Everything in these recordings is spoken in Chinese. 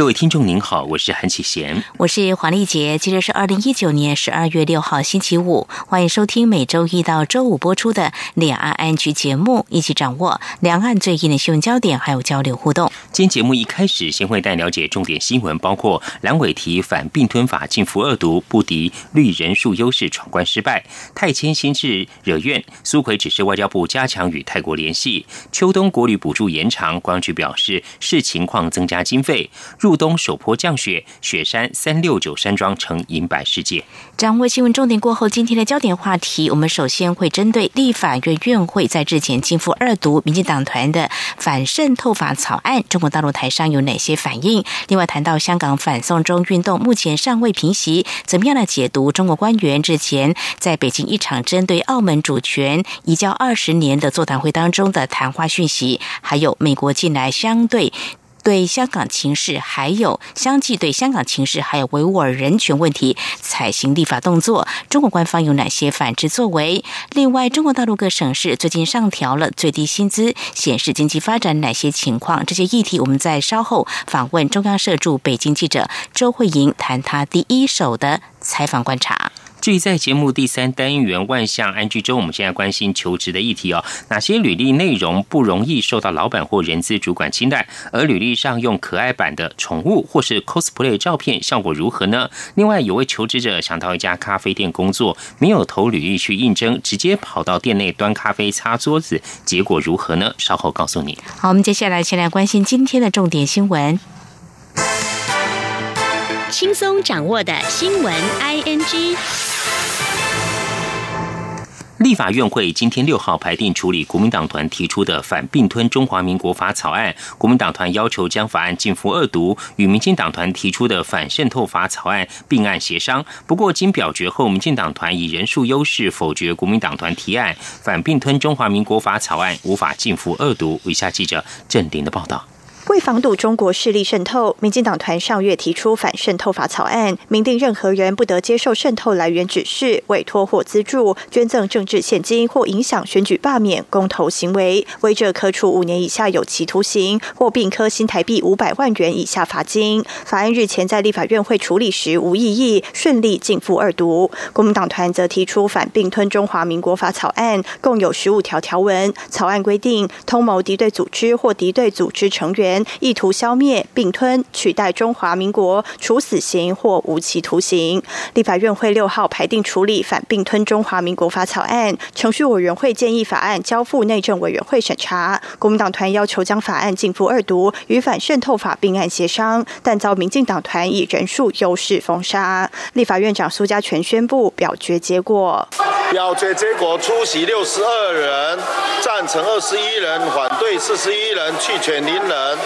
各位听众您好，我是韩启贤，我是黄丽杰。今天是二零一九年十二月六号星期五，欢迎收听每周一到周五播出的两岸安局节目，一起掌握两岸最近的新闻焦点，还有交流互动。今天节目一开始，先会带了解重点新闻，包括蓝委提反并吞法禁服恶毒，不敌绿人数优势闯关失败；泰签新制惹怨，苏奎指示外交部加强与泰国联系；秋冬国旅补助延长，光局表示视情况增加经费。入入冬首波降雪，雪山三六九山庄成银白世界。掌握新闻重点过后，今天的焦点话题，我们首先会针对立法院院会在日前进赴二读，民进党团的反渗透法草案，中国大陆台商有哪些反应？另外谈到香港反送中运动目前尚未平息，怎么样来解读中国官员日前在北京一场针对澳门主权移交二十年的座谈会当中的谈话讯息？还有美国近来相对。对香港情势，还有相继对香港情势，还有维吾尔人权问题采行立法动作，中国官方有哪些反制作为？另外，中国大陆各省市最近上调了最低薪资，显示经济发展哪些情况？这些议题，我们在稍后访问中央社驻北京记者周慧莹，谈他第一手的采访观察。至于在节目第三单元万象安居中，我们现在关心求职的议题哦。哪些履历内容不容易受到老板或人资主管青睐？而履历上用可爱版的宠物或是 cosplay 照片，效果如何呢？另外，有位求职者想到一家咖啡店工作，没有投履历去应征，直接跑到店内端咖啡、擦桌子，结果如何呢？稍后告诉你。好，我们接下来先来关心今天的重点新闻。轻松掌握的新闻，I N G。立法院会今天六号排定处理国民党团提出的反并吞中华民国法草案，国民党团要求将法案进服二读，与民进党团提出的反渗透法草案并案协商。不过经表决后，民进党团以人数优势否决国民党团提案，反并吞中华民国法草案无法进服二读。以下记者郑林的报道。为防堵中国势力渗透，民进党团上月提出反渗透法草案，明定任何人不得接受渗透来源指示、委托或资助、捐赠政治现金或影响选举罢免、公投行为，违者可处五年以下有期徒刑或并科新台币五百万元以下罚金。法案日前在立法院会处理时无异议，顺利进赴二读。国民党团则提出反并吞中华民国法草案，共有十五条条文。草案规定，通谋敌对组织或敌对组织成员。意图消灭、并吞、取代中华民国，处死刑或无期徒刑。立法院会六号排定处理反并吞中华民国法草案，程序委员会建议法案交付内政委员会审查。国民党团要求将法案进赴二读，与反渗透法并案协商，但遭民进党团以人数优势封杀。立法院长苏家全宣布表决结果：表决结果出席六十二人，赞成二十一人，反对四十一人，弃权零人。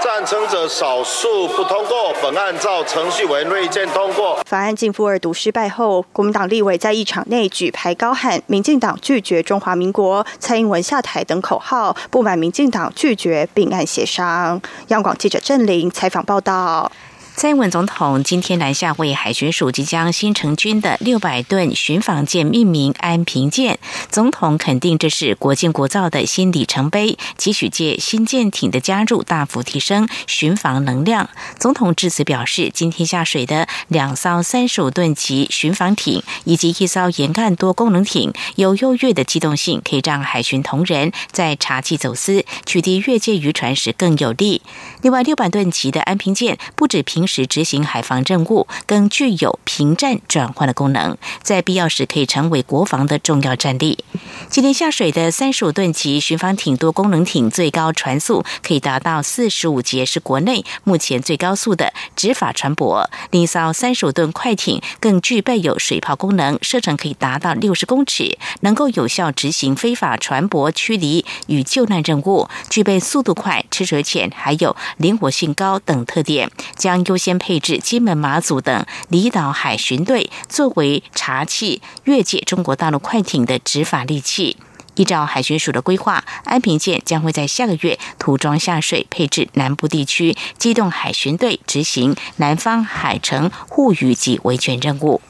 赞成者少数不通过，本案照程序委员会意见通过。法案进复二读失败后，国民党立委在议场内举牌高喊“民进党拒绝中华民国，蔡英文下台”等口号，不满民进党拒绝并案协商。央广记者郑玲采访报道。蔡英文总统今天南下为海巡署即将新成军的六百吨巡防舰命名“安平舰”。总统肯定这是国建国造的新里程碑，期许借新舰艇的加入，大幅提升巡防能量。总统致辞表示，今天下水的两艘三十五吨级巡防艇以及一艘沿岸多功能艇，有优越的机动性，可以让海巡同仁在查缉走私、取缔越界渔船时更有利。另外，六百吨级的安平舰不止平时执行海防任务，更具有平战转换的功能，在必要时可以成为国防的重要战力。今天下水的三十五吨级巡防艇多功能艇，最高船速可以达到四十五节，是国内目前最高速的执法船舶。另一艘三十五吨快艇更具备有水炮功能，射程可以达到六十公尺，能够有效执行非法船舶驱离与救难任务，具备速度快、吃水浅，还有灵活性高等特点，将优先配置金门、马祖等离岛海巡队，作为查缉越界中国大陆快艇的执法利器。依照海巡署的规划，安平舰将会在下个月涂装下水，配置南部地区机动海巡队执行南方海城护渔及维权任务。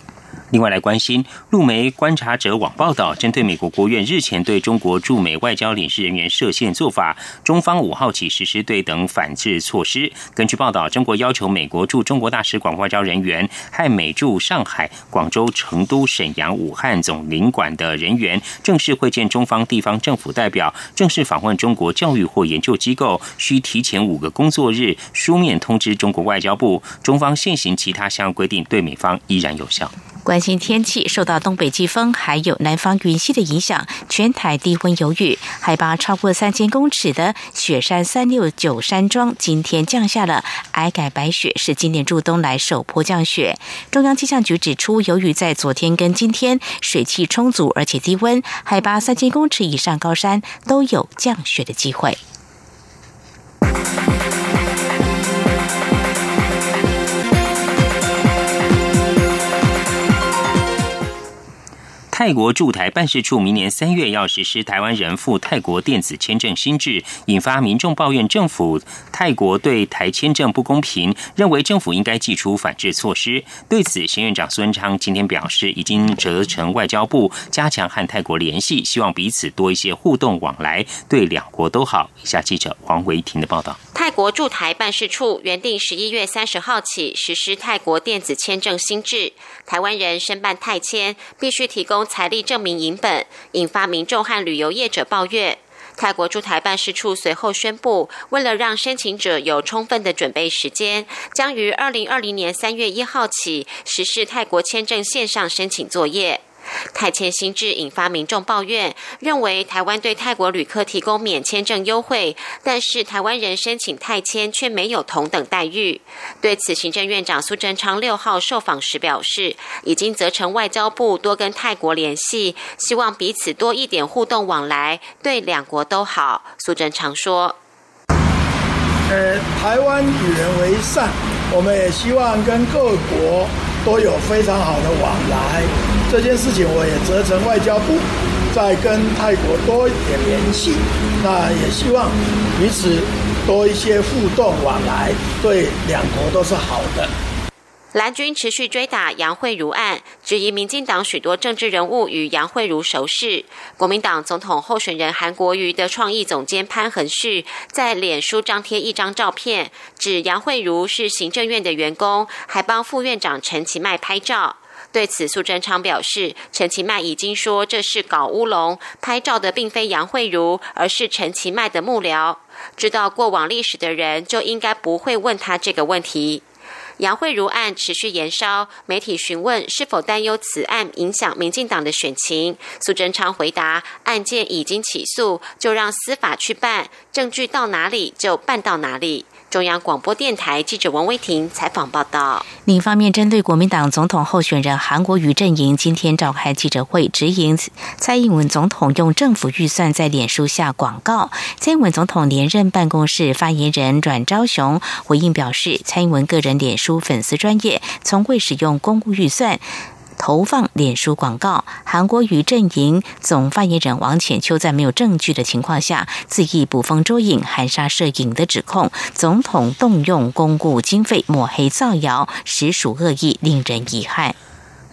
另外来关心，陆媒观察者网报道，针对美国国务院日前对中国驻美外交领事人员设限做法，中方五号起实施对等反制措施。根据报道，中国要求美国驻中国大使馆外交人员和美驻上海、广州、成都、沈阳、武汉总领馆的人员正式会见中方地方政府代表，正式访问中国教育或研究机构，需提前五个工作日书面通知中国外交部。中方现行其他相关规定对美方依然有效。关心天气，受到东北季风还有南方云系的影响，全台低温有雨，海拔超过三千公尺的雪山三六九山庄今天降下了皑改白雪，是今年入冬来首波降雪。中央气象局指出，由于在昨天跟今天水汽充足，而且低温，海拔三千公尺以上高山都有降雪的机会。泰国驻台办事处明年三月要实施台湾人赴泰国电子签证新制，引发民众抱怨政府泰国对台签证不公平，认为政府应该祭出反制措施。对此，行院长孙昌今天表示，已经责成外交部加强和泰国联系，希望彼此多一些互动往来，对两国都好。以下记者黄维婷的报道。泰国驻台办事处原定十一月三十号起实施泰国电子签证新制，台湾人申办泰签必须提供财力证明银本，引发民众和旅游业者抱怨。泰国驻台办事处随后宣布，为了让申请者有充分的准备时间，将于二零二零年三月一号起实施泰国签证线上申请作业。泰签新制引发民众抱怨，认为台湾对泰国旅客提供免签证优惠，但是台湾人申请泰签却没有同等待遇。对此，行政院长苏贞昌六号受访时表示，已经责成外交部多跟泰国联系，希望彼此多一点互动往来，对两国都好。苏贞昌说：“呃，台湾与人为善，我们也希望跟各国都有非常好的往来。”这件事情我也责成外交部再跟泰国多一点联系，那也希望彼此多一些互动往来，对两国都是好的。蓝军持续追打杨惠如案，质疑民进党许多政治人物与杨惠如熟识。国民党总统候选人韩国瑜的创意总监潘恒旭在脸书张贴一张照片，指杨惠如是行政院的员工，还帮副院长陈其迈拍照。对此，苏贞昌表示，陈其迈已经说这是搞乌龙，拍照的并非杨慧如，而是陈其迈的幕僚。知道过往历史的人就应该不会问他这个问题。杨慧如案持续延烧，媒体询问是否担忧此案影响民进党的选情，苏贞昌回答：案件已经起诉，就让司法去办，证据到哪里就办到哪里。中央广播电台记者王威婷采访报道。另一方面，针对国民党总统候选人韩国瑜阵营今天召开记者会，指引蔡英文总统用政府预算在脸书下广告。蔡英文总统连任办公室发言人阮昭雄回应表示，蔡英文个人脸书粉丝专业从未使用公务预算。投放脸书广告，韩国瑜阵营总发言人王浅秋在没有证据的情况下，自意捕风捉影、含沙射影的指控，总统动用公共经费抹黑造谣，实属恶意，令人遗憾。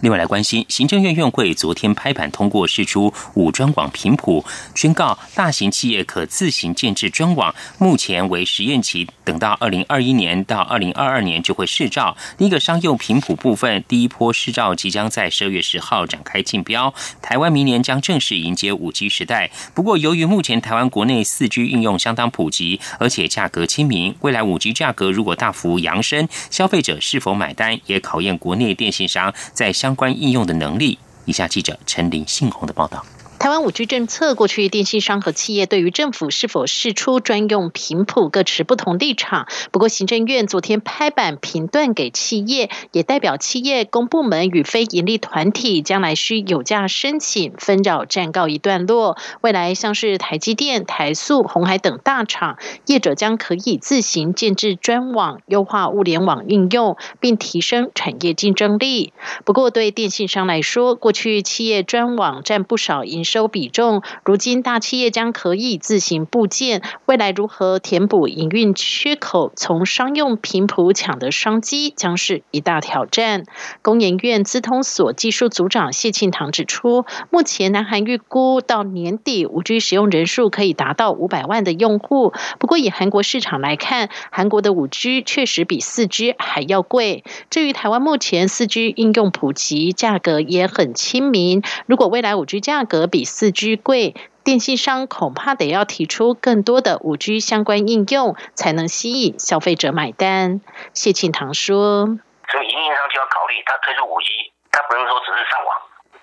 另外来关心，行政院院会昨天拍板通过释出五专网频谱，宣告大型企业可自行建制专网，目前为实验期，等到二零二一年到二零二二年就会试照。另一个商用频谱部分，第一波试照即将在十二月十号展开竞标。台湾明年将正式迎接五 G 时代。不过，由于目前台湾国内四 G 应用相当普及，而且价格亲民，未来五 G 价格如果大幅扬升，消费者是否买单，也考验国内电信商在相关应用的能力。以下记者陈林信宏的报道。台湾五 G 政策，过去电信商和企业对于政府是否释出专用频谱各持不同立场。不过，行政院昨天拍板评断给企业，也代表企业、公部门与非营利团体将来需有价申请纷扰暂告一段落。未来像是台积电、台塑、红海等大厂业者将可以自行建制专网，优化物联网应用，并提升产业竞争力。不过，对电信商来说，过去企业专网占不少营收。收比重，如今大企业将可以自行部件，未来如何填补营运缺口，从商用频谱抢得商机，将是一大挑战。工研院资通所技术组长谢庆堂指出，目前南韩预估到年底五 G 使用人数可以达到五百万的用户，不过以韩国市场来看，韩国的五 G 确实比四 G 还要贵。至于台湾目前四 G 应用普及，价格也很亲民。如果未来五 G 价格比四 G 贵，电信商恐怕得要提出更多的五 G 相关应用，才能吸引消费者买单。谢庆堂说：“所以营运商就要考虑，他推出五 G，他不能说只是上网，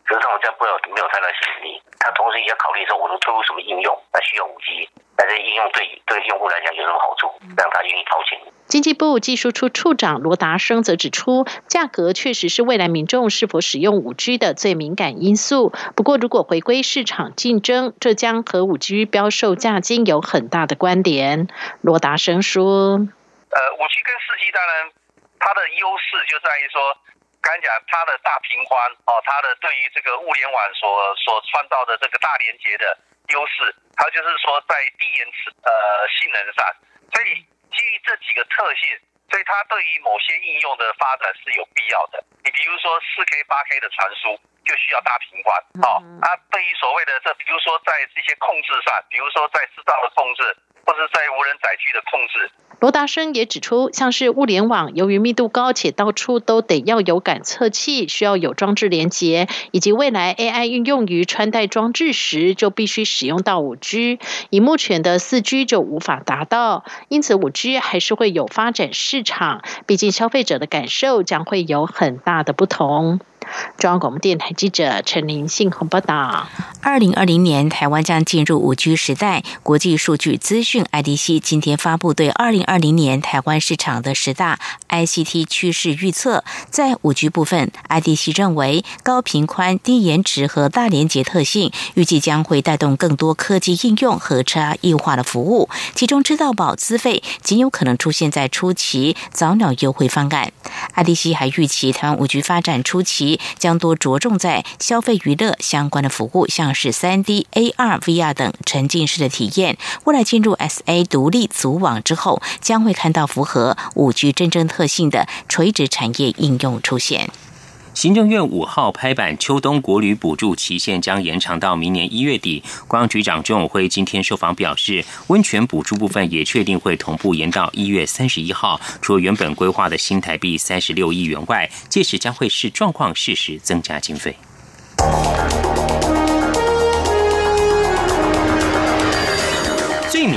只是上网这样不有没有太大吸引力。他同时也要考虑说，我能推出什么应用，那需要五 G。”但是应用对对用户来讲有什么好处，让他愿意掏钱？经济部技术处处长罗达生则指出，价格确实是未来民众是否使用五 G 的最敏感因素。不过，如果回归市场竞争，这将和五 G 标售价金有很大的关联。罗达生说：“呃，五 G 跟四 G 当然它的优势就在于说，刚讲它的大频宽哦，它的对于这个物联网所所创造的这个大连接的。”优势，还有就是说在低延迟呃性能上，所以基于这几个特性，所以它对于某些应用的发展是有必要的。你比如说四 K、八 K 的传输就需要大频宽，哦，啊，对于所谓的这，比如说在这些控制上，比如说在制造的控制，或者在无人载具的控制。罗达生也指出，像是物联网，由于密度高且到处都得要有感测器，需要有装置连接，以及未来 AI 运用于穿戴装置时，就必须使用到五 G，以目前的四 G 就无法达到，因此五 G 还是会有发展市场，毕竟消费者的感受将会有很大的不同。中央广播电台记者陈林信鸿报道：二零二零年台湾将进入五 G 时代。国际数据资讯 IDC 今天发布对二零二零年台湾市场的十大 ICT 趋势预测。在五 G 部分，IDC 认为高频宽、低延迟和大连接特性，预计将会带动更多科技应用和差异化的服务。其中，知道保资费极有可能出现在初期早鸟优惠方案。IDC 还预期台湾五 G 发展初期。将多着重在消费娱乐相关的服务，像是三 D、AR、VR 等沉浸式的体验。未来进入 SA 独立组网之后，将会看到符合五 G 真正特性的垂直产业应用出现。行政院五号拍板，秋冬国旅补助期限将延长到明年一月底。光局长钟永辉今天受访表示，温泉补助部分也确定会同步延到一月三十一号。除了原本规划的新台币三十六亿元外，届时将会视状况适时增加经费。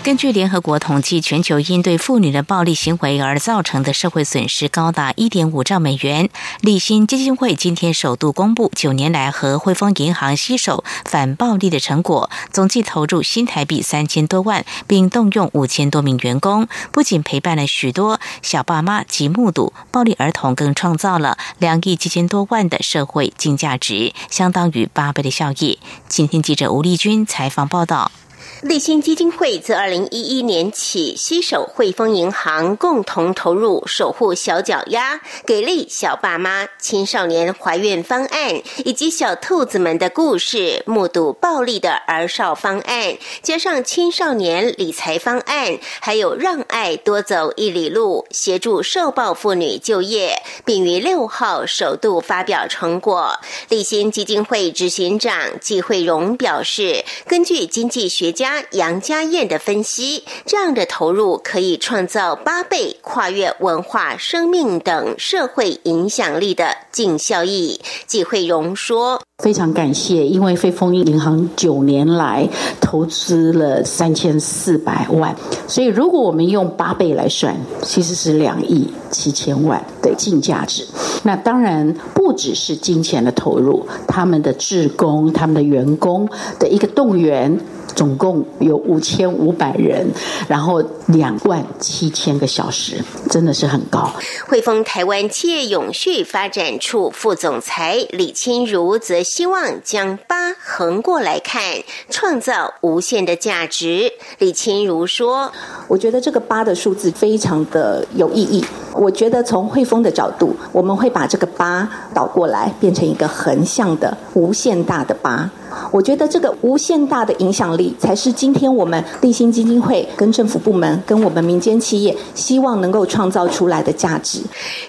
根据联合国统计，全球因对妇女的暴力行为而造成的社会损失高达一点五兆美元。立新基金会今天首度公布九年来和汇丰银行携手反暴力的成果，总计投入新台币三千多万，并动用五千多名员工，不仅陪伴了许多小爸妈及目睹暴力儿童，更创造了两亿七千多万的社会净价值，相当于八倍的效益。今天记者吴丽君采访报道。立新基金会自二零一一年起，携手汇丰银行共同投入守护小脚丫、给力小爸妈、青少年怀孕方案，以及小兔子们的故事、目睹暴力的儿少方案，加上青少年理财方案，还有让爱多走一里路，协助受暴妇女就业，并于六号首度发表成果。立新基金会执行长季慧荣表示，根据经济学家。杨家燕的分析，这样的投入可以创造八倍跨越文化、生命等社会影响力的净效益。季慧荣说：“非常感谢，因为汇丰银行九年来投资了三千四百万，所以如果我们用八倍来算，其实是两亿七千万的净价值。那当然不只是金钱的投入，他们的职工、他们的员工的一个动员。”总共有五千五百人，然后两万七千个小时，真的是很高。汇丰台湾企业永续发展处副总裁李清如则希望将八横过来看，创造无限的价值。李清如说：“我觉得这个八的数字非常的有意义。我觉得从汇丰的角度，我们会把这个八倒过来，变成一个横向的无限大的八。”我觉得这个无限大的影响力，才是今天我们立新基金会跟政府部门、跟我们民间企业希望能够创造出来的价值。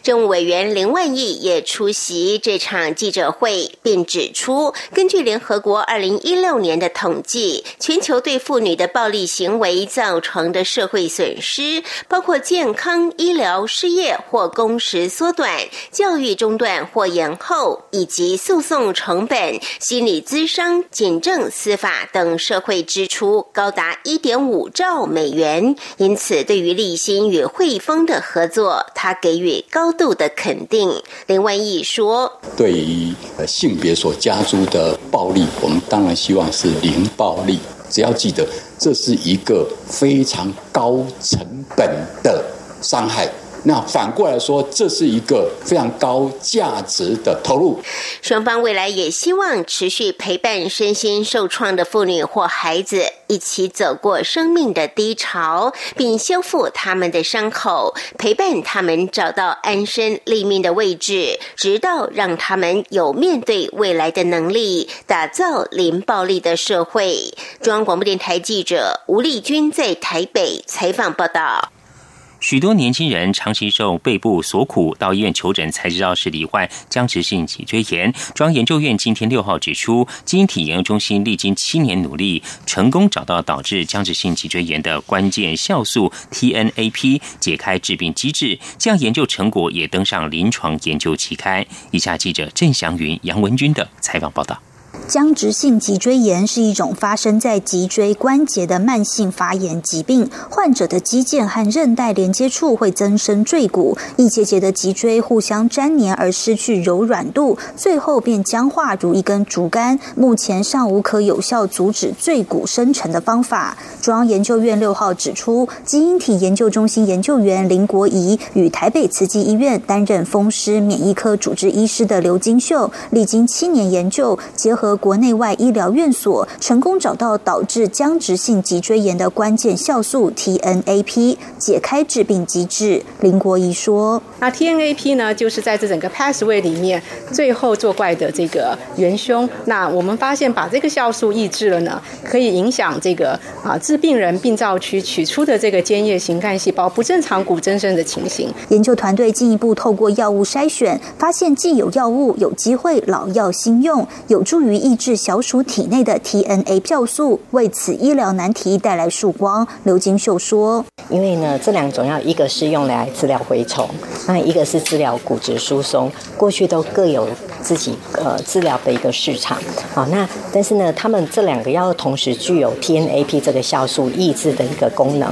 政务委员林万亿也出席这场记者会，并指出，根据联合国二零一六年的统计，全球对妇女的暴力行为造成的社会损失，包括健康、医疗、失业或工时缩短、教育中断或延后，以及诉讼成本、心理咨商。警政、司法等社会支出高达一点五兆美元，因此对于立新与汇丰的合作，他给予高度的肯定。林万益说：“对于性别所加诸的暴力，我们当然希望是零暴力。只要记得，这是一个非常高成本的伤害。”那反过来说，这是一个非常高价值的投入。双方未来也希望持续陪伴身心受创的妇女或孩子，一起走过生命的低潮，并修复他们的伤口，陪伴他们找到安身立命的位置，直到让他们有面对未来的能力，打造零暴力的社会。中央广播电台记者吴丽君在台北采访报道。许多年轻人长期受背部所苦，到医院求诊才知道是罹患僵直性脊椎炎。中研究院今天六号指出，基因体研究中心历经七年努力，成功找到导致僵直性脊椎炎的关键酵素 TNAP，解开致病机制。这样研究成果也登上临床研究期刊。以下记者郑祥云、杨文军的采访报道。僵直性脊椎炎是一种发生在脊椎关节的慢性发炎疾病，患者的肌腱和韧带连接处会增生赘骨，一节节的脊椎互相粘连而失去柔软度，最后便僵化如一根竹竿。目前尚无可有效阻止赘骨生成的方法。中央研究院六号指出，基因体研究中心研究员林国仪与台北慈济医院担任风湿免疫科主治医师的刘金秀，历经七年研究，结合国内外医疗院所，成功找到导致僵直性脊椎炎的关键酵素 TNAP，解开致病机制。林国仪说：“那 TNAP 呢，就是在这整个 pathway 里面最后作怪的这个元凶。那我们发现，把这个酵素抑制了呢，可以影响这个啊。”致病人病灶区取出的这个间叶型干细胞不正常骨增生的情形。研究团队进一步透过药物筛选，发现既有药物有机会老药新用，有助于于抑制小鼠体内的 TNA 酵素，为此医疗难题带来曙光。刘金秀说：“因为呢，这两种药一个是用来治疗蛔虫，那一个是治疗骨质疏松，过去都各有。”自己呃治疗的一个市场，好，那但是呢，他们这两个药同时具有 TNAP 这个酵素抑制的一个功能。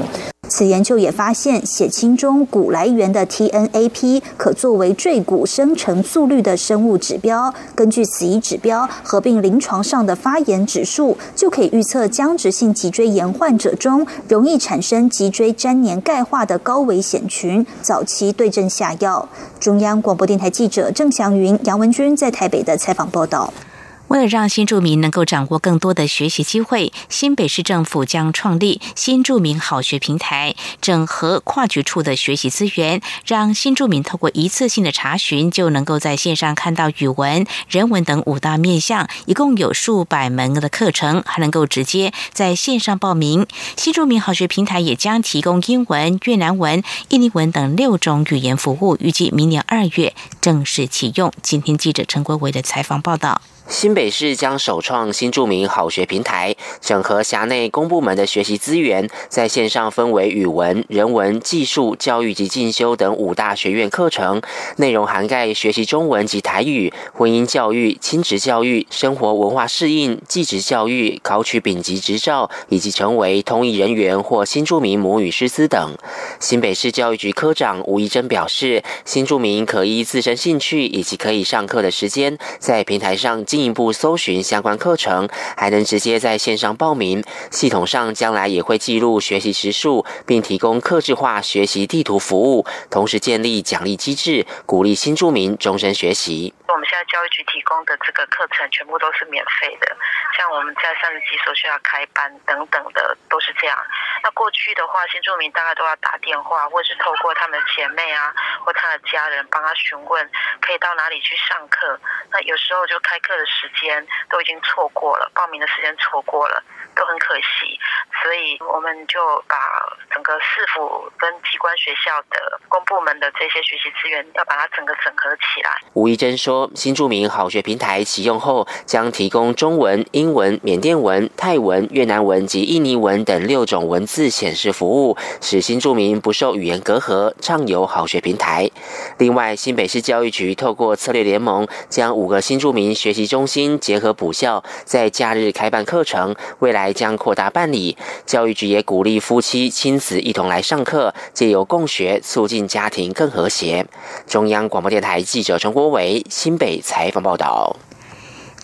此研究也发现，血清中骨来源的 TNAP 可作为赘骨生成速率的生物指标。根据此一指标合并临床上的发炎指数，就可以预测僵直性脊椎炎患者中容易产生脊椎粘连钙化的高危险群，早期对症下药。中央广播电台记者郑祥云、杨文君在台北的采访报道。为了让新住民能够掌握更多的学习机会，新北市政府将创立新住民好学平台，整合跨局处的学习资源，让新住民透过一次性的查询，就能够在线上看到语文、人文等五大面向，一共有数百门的课程，还能够直接在线上报名。新住民好学平台也将提供英文、越南文、印尼文等六种语言服务，预计明年二月正式启用。今天记者陈国伟的采访报道。新北市将首创新著名好学平台，整合辖内公部门的学习资源，在线上分为语文、人文、技术、教育及进修等五大学院课程，内容涵盖学习中文及台语、婚姻教育、亲职教育、生活文化适应、技职教育、考取丙级执照以及成为通译人员或新著名母语师资等。新北市教育局科长吴怡珍表示，新著名可依自身兴趣以及可以上课的时间，在平台上进进一步搜寻相关课程，还能直接在线上报名。系统上将来也会记录学习时数，并提供客制化学习地图服务，同时建立奖励机制，鼓励新住民终身学习。我们现在教育局提供的这个课程全部都是免费的，像我们在三十几所学校开班等等的都是这样。那过去的话，新住民大概都要打电话，或是透过他们的姐妹啊，或他的家人帮他询问可以到哪里去上课。那有时候就开课的时间都已经错过了，报名的时间错过了。都很可惜，所以我们就把整个市府跟机关学校的公部门的这些学习资源，要把它整个整合起来。吴怡珍说，新著名好学平台启用后，将提供中文、英文、缅甸文、泰文、越南文及印尼文等六种文字显示服务，使新著名不受语言隔阂，畅游好学平台。另外，新北市教育局透过策略联盟，将五个新著名学习中心结合补校，在假日开办课程，未来。还将扩大办理，教育局也鼓励夫妻亲子一同来上课，借由共学促进家庭更和谐。中央广播电台记者陈国伟新北采访报道。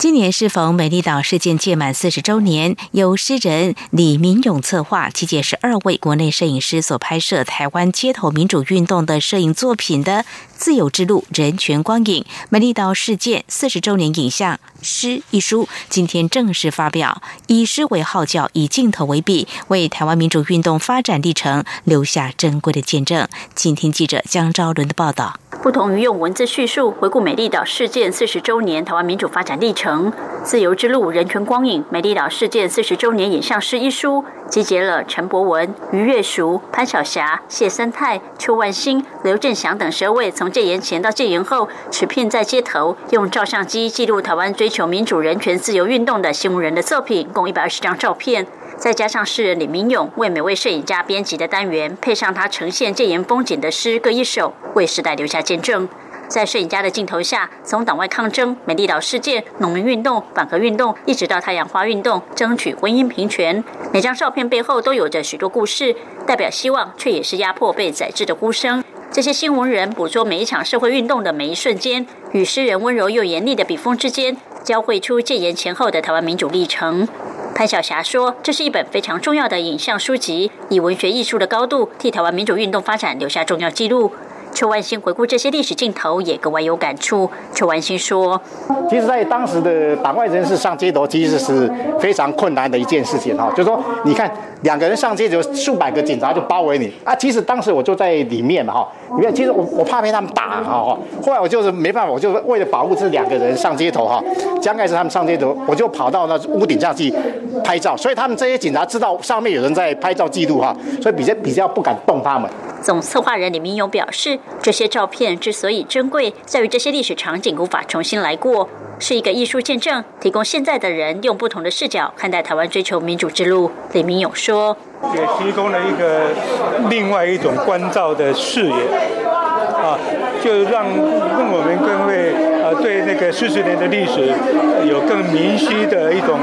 今年适逢美丽岛事件届满四十周年，由诗人李明勇策划，集结十二位国内摄影师所拍摄台湾街头民主运动的摄影作品的《自由之路人权光影美丽岛事件四十周年影像诗》一书，今天正式发表。以诗为号角，以镜头为笔，为台湾民主运动发展历程留下珍贵的见证。今天记者江昭伦的报道。不同于用文字叙述回顾美丽岛事件四十周年台湾民主发展历程，《自由之路人权光影美丽岛事件四十周年影像诗》一书，集结了陈博文、于月淑、潘晓霞、谢森泰、邱万兴、刘振祥等十位从戒严前到戒严后，持片在街头用照相机记录台湾追求民主人权自由运动的新闻人的作品，共一百二十张照片。再加上诗人李明勇为每位摄影家编辑的单元，配上他呈现戒严风景的诗各一首，为时代留下见证。在摄影家的镜头下，从党外抗争、美丽岛事件、农民运动、反核运动，一直到太阳花运动，争取婚姻平权，每张照片背后都有着许多故事，代表希望，却也是压迫被宰制的呼声。这些新闻人捕捉每一场社会运动的每一瞬间，与诗人温柔又严厉的笔锋之间，交汇出戒严前后的台湾民主历程。潘晓霞说：“这是一本非常重要的影像书籍，以文学艺术的高度，替台湾民主运动发展留下重要记录。”邱万兴回顾这些历史镜头，也格外有感触。邱万兴说：“其实，在当时的党外人士上街头，其实是非常困难的一件事情哈。就是说，你看两个人上街，头数百个警察就包围你啊。其实当时我就在里面嘛哈，里面其实我我怕被他们打哈。后来我就是没办法，我就为了保护这两个人上街头哈。刚开始他们上街头，我就跑到那屋顶上去拍照，所以他们这些警察知道上面有人在拍照记录哈，所以比较比较不敢动他们。”总策划人李明勇表示，这些照片之所以珍贵，在于这些历史场景无法重新来过，是一个艺术见证，提供现在的人用不同的视角看待台湾追求民主之路。李明勇说：“也提供了一个另外一种关照的视野，啊，就让让我们更会呃对那个四十年的历史有更明晰的一种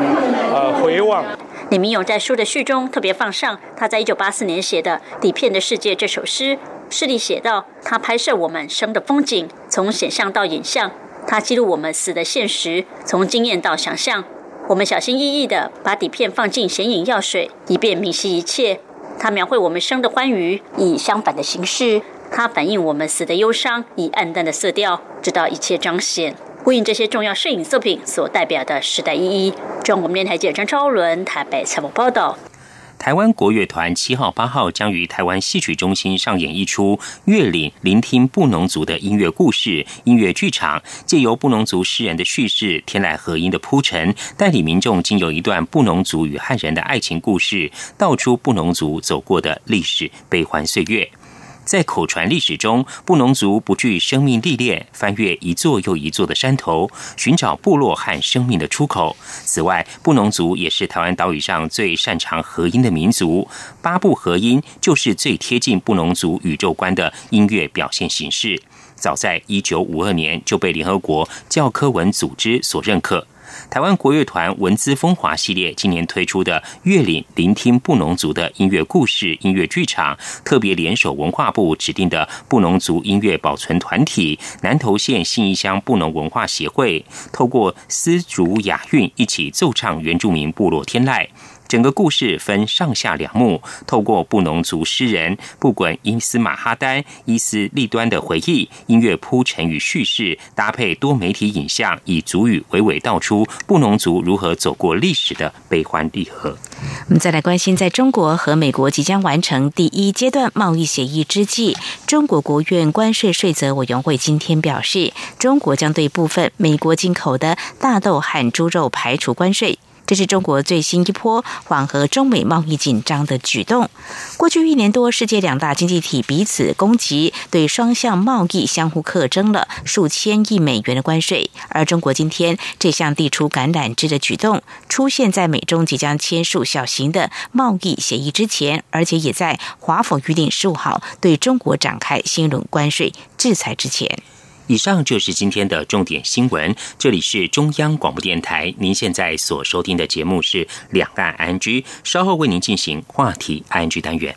呃回望。”李明勇在书的序中特别放上他在一九八四年写的《底片的世界》这首诗，诗里写道：他拍摄我们生的风景，从显像到影像；他记录我们死的现实，从经验到想象。我们小心翼翼地把底片放进显影药水，以便明晰一切。他描绘我们生的欢愉，以相反的形式；他反映我们死的忧伤，以暗淡的色调，直到一切彰显。呼应这些重要摄影作品所代表的时代意义。中国电台记者张超伦台北采访报道。台湾国乐团七号、八号将于台湾戏曲中心上演一出《乐岭聆听布农族的音乐故事》音乐剧场，借由布农族诗人的叙事、天籁合音的铺陈，带领民众经由一段布农族与汉人的爱情故事，道出布农族走过的历史悲欢岁月。在口传历史中，布农族不惧生命历练，翻越一座又一座的山头，寻找部落和生命的出口。此外，布农族也是台湾岛屿上最擅长合音的民族。八部合音就是最贴近布农族宇宙观的音乐表现形式。早在一九五二年就被联合国教科文组织所认可。台湾国乐团文姿风华系列今年推出的《乐岭聆听布农族的音乐故事》音乐剧场，特别联手文化部指定的布农族音乐保存团体南投县信义乡布农文化协会，透过丝竹雅韵一起奏唱原住民部落天籁。整个故事分上下两幕，透过布农族诗人布滚伊斯马哈丹、伊斯利端的回忆，音乐铺陈与叙事，搭配多媒体影像，以族语娓娓道出布农族如何走过历史的悲欢离合。我们再来关心，在中国和美国即将完成第一阶段贸易协议之际，中国国务院关税税则委员会今天表示，中国将对部分美国进口的大豆和猪肉排除关税。这是中国最新一波缓和中美贸易紧张的举动。过去一年多，世界两大经济体彼此攻击，对双向贸易相互克征了数千亿美元的关税。而中国今天这项递出橄榄枝的举动，出现在美中即将签署小型的贸易协议之前，而且也在华府预定十五号对中国展开新一轮关税制裁之前。以上就是今天的重点新闻。这里是中央广播电台，您现在所收听的节目是《两岸 I N G》，稍后为您进行话题 I N G 单元。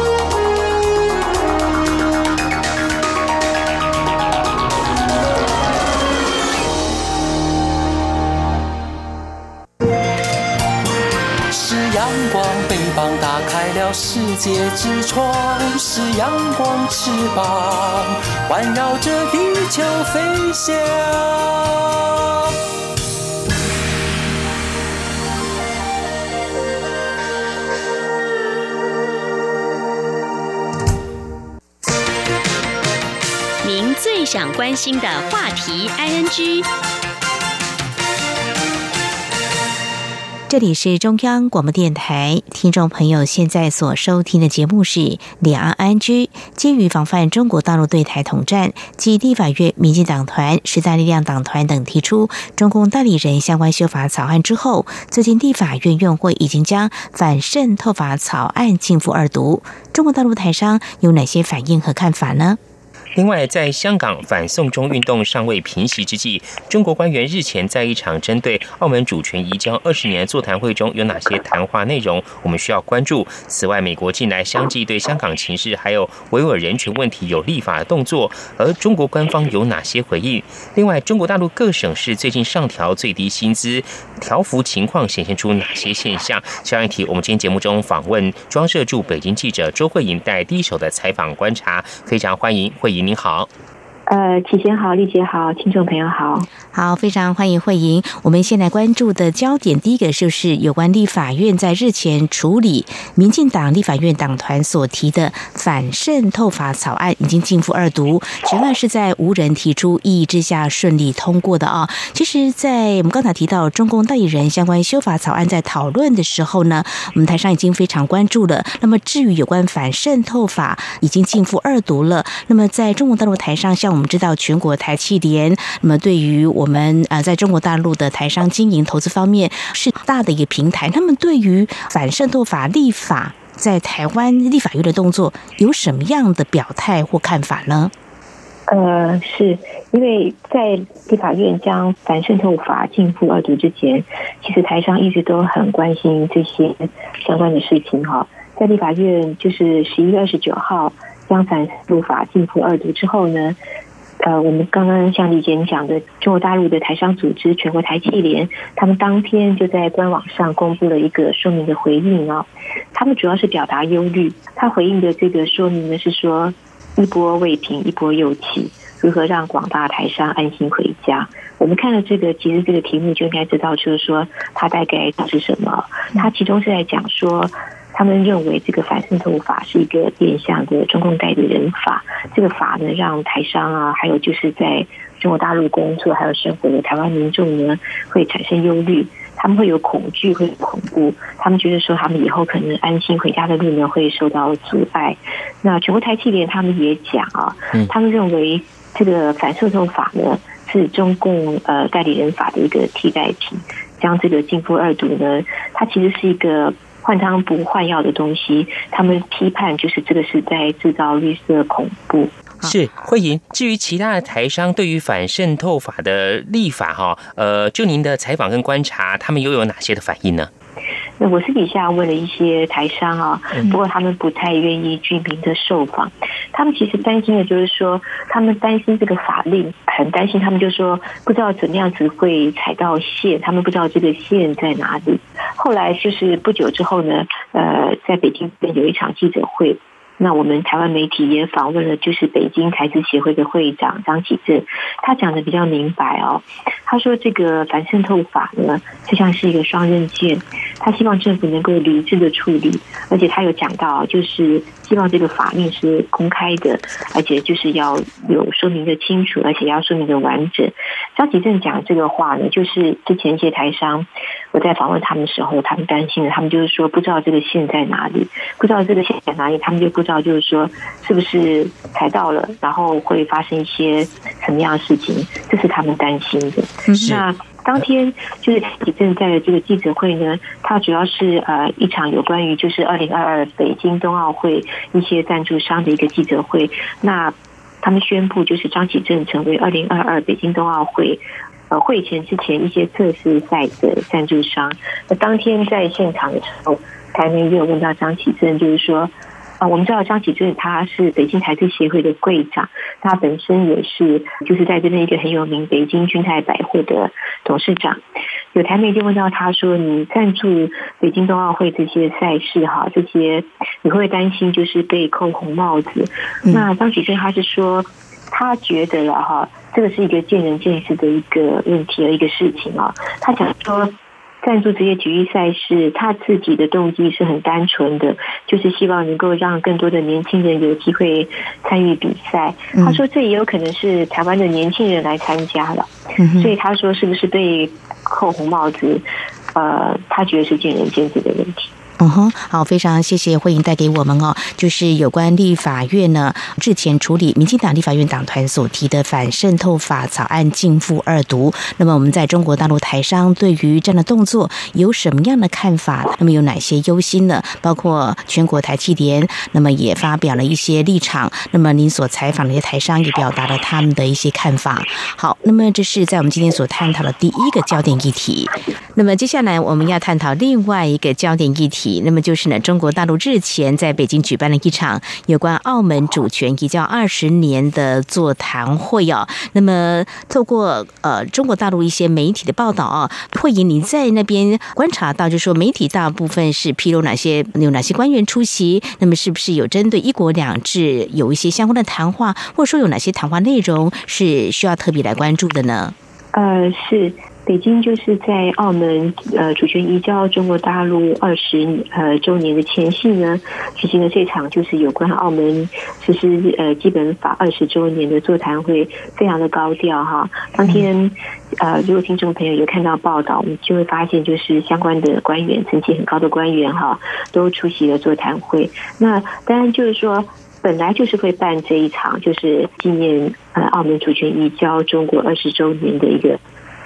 打开了世界之窗，是阳光翅膀，环绕着地球飞翔。您最想关心的话题，ING。这里是中央广播电台，听众朋友现在所收听的节目是《两岸安居》。基于防范中国大陆对台统战，及立法院民进党团、时代力量党团等提出中共代理人相关修法草案之后，最近立法院院会已经将反渗透法草案进赴二读。中国大陆台商有哪些反应和看法呢？另外，在香港反送中运动尚未平息之际，中国官员日前在一场针对澳门主权移交二十年座谈会中有哪些谈话内容，我们需要关注。此外，美国近来相继对香港情势还有维吾尔人权问题有立法的动作，而中国官方有哪些回应？另外，中国大陆各省市最近上调最低薪资调幅情况显现出哪些现象？下一题，我们今天节目中访问装设驻北京记者周慧莹带第一手的采访观察，非常欢迎慧莹。您好，呃，启贤好，丽姐好，听众朋友好，好，非常欢迎慧莹。我们现在关注的焦点，第一个就是有关立法院在日前处理民进党立法院党团所提的反渗透法草案，已经进赴二读，全案是在无人提出异议之下顺利通过的啊。其实，在我们刚才提到中共代理人相关修法草案在讨论的时候呢，我们台上已经非常关注了。那么，至于有关反渗透法已经进赴二读了，那么在中国大陆台上，像我们我们知道全国台气联，那么对于我们呃在中国大陆的台商经营投资方面是大的一个平台。那么对于反渗透法立法在台湾立法院的动作，有什么样的表态或看法呢？呃，是因为在立法院将反渗透法进赴二读之前，其实台商一直都很关心这些相关的事情哈。在立法院就是十一月二十九号将反渗透法进赴二读之后呢。呃，我们刚刚像李姐你讲的，中国大陆的台商组织全国台企联，他们当天就在官网上公布了一个说明的回应啊。他们主要是表达忧虑，他回应的这个说明呢是说，一波未平，一波又起，如何让广大台商安心回家？我们看了这个，其实这个题目就应该知道，就是说它大概是什么？它其中是在讲说。他们认为这个反渗透法是一个变相的中共代理人法，这个法呢让台商啊，还有就是在中国大陆工作还有生活的台湾民众呢，会产生忧虑，他们会有恐惧，会恐怖，他们觉得说他们以后可能安心回家的路呢会受到阻碍。那全国台气联他们也讲啊，他们认为这个反渗透法呢是中共呃代理人法的一个替代品，将这个进步二毒呢，它其实是一个。换汤不换药的东西，他们批判就是这个是在制造绿色恐怖。是慧莹。至于其他的台商对于反渗透法的立法，哈，呃，就您的采访跟观察，他们又有哪些的反应呢？那我私底下问了一些台商啊，不过他们不太愿意居民的受访。他们其实担心的就是说，他们担心这个法令，很担心。他们就说不知道怎么样子会踩到线，他们不知道这个线在哪里。后来就是不久之后呢，呃，在北京有一场记者会。那我们台湾媒体也访问了，就是北京台资协会的会长张启正，他讲的比较明白哦。他说这个反渗透法呢，就像是一个双刃剑，他希望政府能够理智的处理，而且他有讲到，就是希望这个法令是公开的，而且就是要有说明的清楚，而且要说明的完整。张启正讲这个话呢，就是之前一些台商，我在访问他们的时候，他们担心的，他们就是说不知道这个线在哪里，不知道这个线在哪里，他们就不知道。就是说，是不是踩到了，然后会发生一些什么样的事情？这是他们担心的。那当天就是李正在的这个记者会呢，它主要是呃一场有关于就是二零二二北京冬奥会一些赞助商的一个记者会。那他们宣布，就是张启正成为二零二二北京冬奥会呃会前之前一些测试赛的赞助商。那当天在现场的时候，台媒也有问到张启正，就是说。啊，我们知道张启正他是北京台资协会的会长，他本身也是就是在这边一个很有名北京君泰百货的董事长。有台媒就问到他说：“你赞助北京冬奥会这些赛事哈，这些你会不会担心就是被扣红帽子？”那张启正他是说，他觉得了哈，这个是一个见仁见智的一个问题的一个事情啊。他讲说。赞助这些体育赛事，他自己的动机是很单纯的，就是希望能够让更多的年轻人有机会参与比赛。他说，这也有可能是台湾的年轻人来参加了，所以他说，是不是被扣红帽子？呃，他觉得是见仁见智的问题。嗯哼，好，非常谢谢慧莹带给我们哦，就是有关立法院呢日前处理民进党立法院党团所提的反渗透法草案进赴二读。那么我们在中国大陆台商对于这样的动作有什么样的看法？那么有哪些忧心呢？包括全国台气联，那么也发表了一些立场。那么您所采访的一些台商也表达了他们的一些看法。好，那么这是在我们今天所探讨的第一个焦点议题。那么接下来我们要探讨另外一个焦点议题。那么就是呢，中国大陆日前在北京举办了一场有关澳门主权移交二十年的座谈会哦。那么透过呃中国大陆一些媒体的报道啊，慧颖你在那边观察到，就说媒体大部分是披露哪些有哪些官员出席，那么是不是有针对一国两制有一些相关的谈话，或者说有哪些谈话内容是需要特别来关注的呢？呃，是。北京就是在澳门呃主权移交中国大陆二十呃周年的前夕呢，举行了这场就是有关澳门实施呃基本法二十周年的座谈会，非常的高调哈。当天呃，如果听众朋友有看到报道，我们就会发现就是相关的官员层级很高的官员哈，都出席了座谈会。那当然就是说，本来就是会办这一场就是纪念呃澳门主权移交中国二十周年的一个。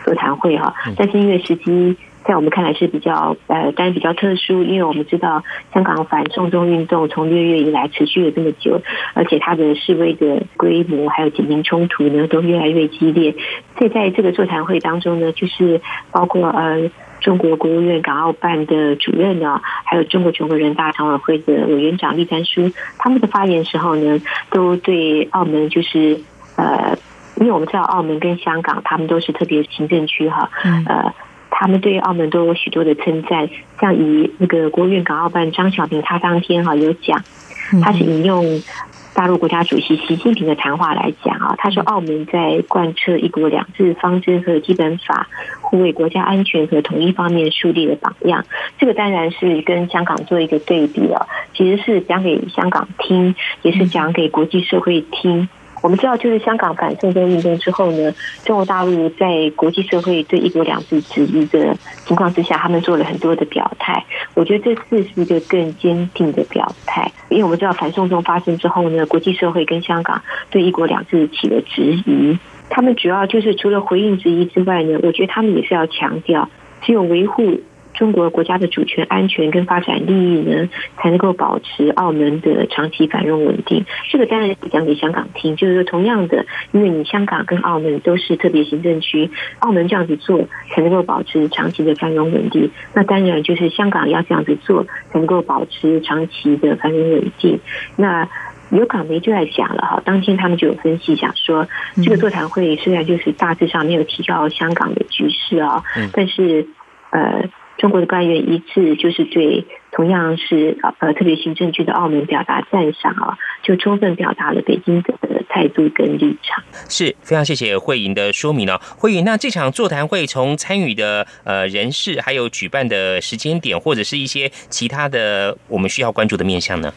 座谈会哈，但是因为时机在我们看来是比较呃，当然比较特殊，因为我们知道香港反送中运动从六月以来持续了这么久，而且它的示威的规模还有警民冲突呢都越来越激烈，所以在这个座谈会当中呢，就是包括呃中国国务院港澳办的主任呢，还有中国全国人大常委会的委员长栗战书，他们的发言时候呢，都对澳门就是呃。因为我们知道澳门跟香港，他们都是特别行政区哈，呃，他们对澳门都有许多的称赞。像以那个国务院港澳办张晓明，他当天哈有讲，他是引用大陆国家主席习近平的谈话来讲啊，他说澳门在贯彻一国两制方针和基本法，护卫国家安全和统一方面树立了榜样。这个当然是跟香港做一个对比了，其实是讲给香港听，也是讲给国际社会听。我们知道，就是香港反送中运动之后呢，中国大陆在国际社会对一国两制质疑的情况之下，他们做了很多的表态。我觉得这次是一个更坚定的表态，因为我们知道反送中发生之后呢，国际社会跟香港对一国两制起了质疑。他们主要就是除了回应质疑之外呢，我觉得他们也是要强调，只有维护。中国国家的主权、安全跟发展利益呢，才能够保持澳门的长期繁荣稳定。这个当然是讲给香港听，就是说，同样的，因为你香港跟澳门都是特别行政区，澳门这样子做才能够保持长期的繁荣稳定。那当然就是香港要这样子做，才能够保持长期的繁荣稳定。那有港媒就在讲了哈，当天他们就有分析讲说，这个座谈会虽然就是大致上没有提到香港的局势啊，但是呃。中国的官员一致就是对同样是呃特别行政区的澳门表达赞赏啊，就充分表达了北京的态度跟立场。是非常谢谢慧莹的说明呢。慧莹，那这场座谈会从参与的呃人士，还有举办的时间点，或者是一些其他的我们需要关注的面向呢？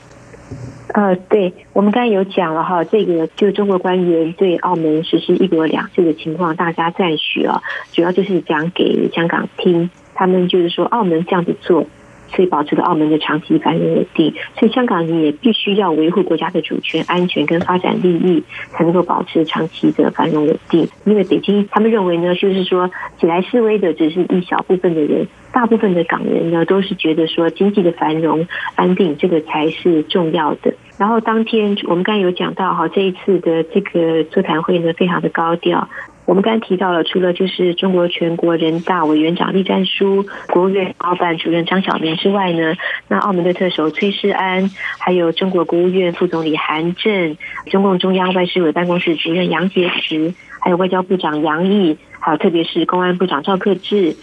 呃，对我们刚才有讲了哈，这个就中国官员对澳门实施一国两制的情况，大家赞许啊，主要就是讲给香港听。他们就是说，澳门这样子做，所以保持了澳门的长期繁荣稳定。所以香港也必须要维护国家的主权、安全跟发展利益，才能够保持长期的繁荣稳定。因为北京他们认为呢，就是说起来示威的只是一小部分的人，大部分的港人呢都是觉得说经济的繁荣、安定这个才是重要的。然后当天我们刚才有讲到哈，这一次的这个座谈会呢，非常的高调。我们刚才提到了，除了就是中国全国人大委员长栗战书、国务院澳办主任张晓明之外呢，那澳门的特首崔世安，还有中国国务院副总理韩正、中共中央外事委办公室主任杨洁篪，还有外交部长杨毅，还有特别是公安部长赵克志。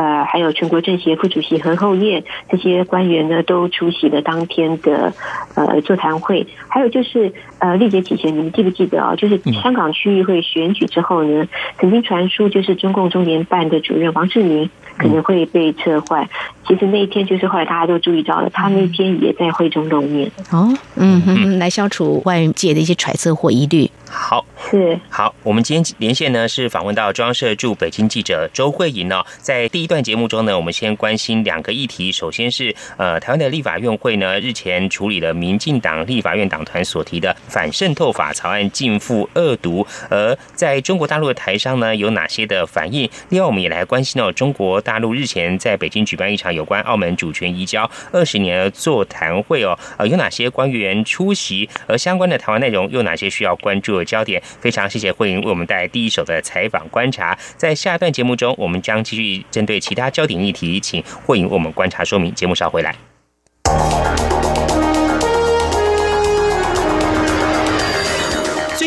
呃，还有全国政协副主席何厚燕这些官员呢，都出席了当天的呃座谈会。还有就是呃，历届几前，你们记不记得啊？就是香港区域会选举之后呢，曾经传出就是中共中联办的主任王志明可能会被撤换。其实那一天就是后来大家都注意到了，他那天也在会中露面。哦，嗯哼，来消除外界的一些揣测或疑虑。好，是好。我们今天连线呢是访问到中央社驻北京记者周慧颖呢，在第一段节目中呢，我们先关心两个议题。首先是呃，台湾的立法院会呢日前处理了民进党立法院党团所提的反渗透法草案进覆恶毒，而在中国大陆的台商呢有哪些的反应？另外，我们也来关心哦，中国大大陆日前在北京举办一场有关澳门主权移交二十年的座谈会哦，呃，有哪些官员出席？而相关的台湾内容又哪些需要关注的？焦点非常谢谢慧莹为我们带来第一手的采访观察，在下一段节目中，我们将继续针对其他焦点议题，请慧莹为我们观察说明。节目稍回来。